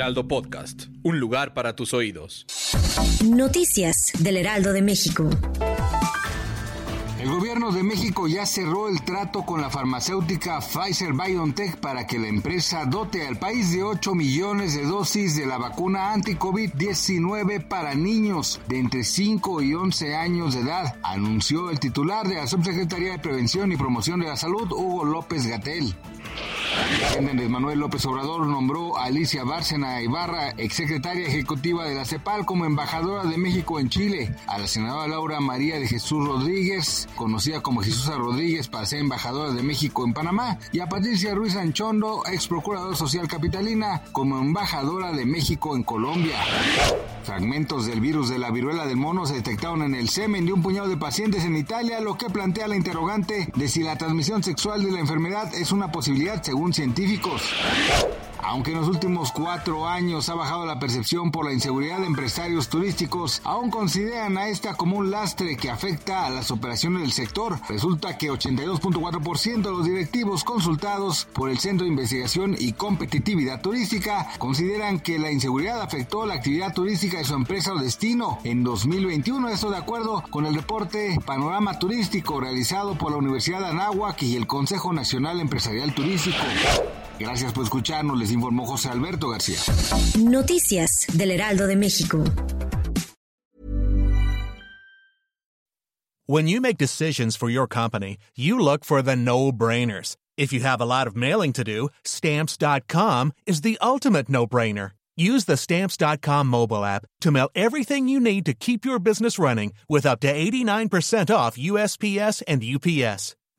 Heraldo Podcast, un lugar para tus oídos. Noticias del Heraldo de México. El gobierno de México ya cerró el trato con la farmacéutica Pfizer BioNTech para que la empresa dote al país de 8 millones de dosis de la vacuna anti-COVID-19 para niños de entre 5 y 11 años de edad, anunció el titular de la Subsecretaría de Prevención y Promoción de la Salud, Hugo López Gatel. Andrés Manuel López Obrador nombró a Alicia Bárcena Ibarra, exsecretaria ejecutiva de la CEPAL, como embajadora de México en Chile, a la senadora Laura María de Jesús Rodríguez, conocida como Jesús Rodríguez para ser embajadora de México en Panamá, y a Patricia Ruiz Anchondo, ex procurador social capitalina, como embajadora de México en Colombia. Fragmentos del virus de la viruela del mono se detectaron en el semen de un puñado de pacientes en Italia, lo que plantea la interrogante de si la transmisión sexual de la enfermedad es una posibilidad según científicos. Aunque en los últimos cuatro años ha bajado la percepción por la inseguridad de empresarios turísticos, aún consideran a esta como un lastre que afecta a las operaciones del sector. Resulta que 82.4% de los directivos consultados por el Centro de Investigación y Competitividad Turística consideran que la inseguridad afectó la actividad turística de su empresa o destino en 2021. Esto de acuerdo con el reporte Panorama Turístico realizado por la Universidad de Anáhuac y el Consejo Nacional Empresarial Turístico. Gracias por escucharnos, les informó José Alberto García. Noticias del Heraldo de México. When you make decisions for your company, you look for the no-brainers. If you have a lot of mailing to do, stamps.com is the ultimate no-brainer. Use the stamps.com mobile app to mail everything you need to keep your business running with up to 89% off USPS and UPS.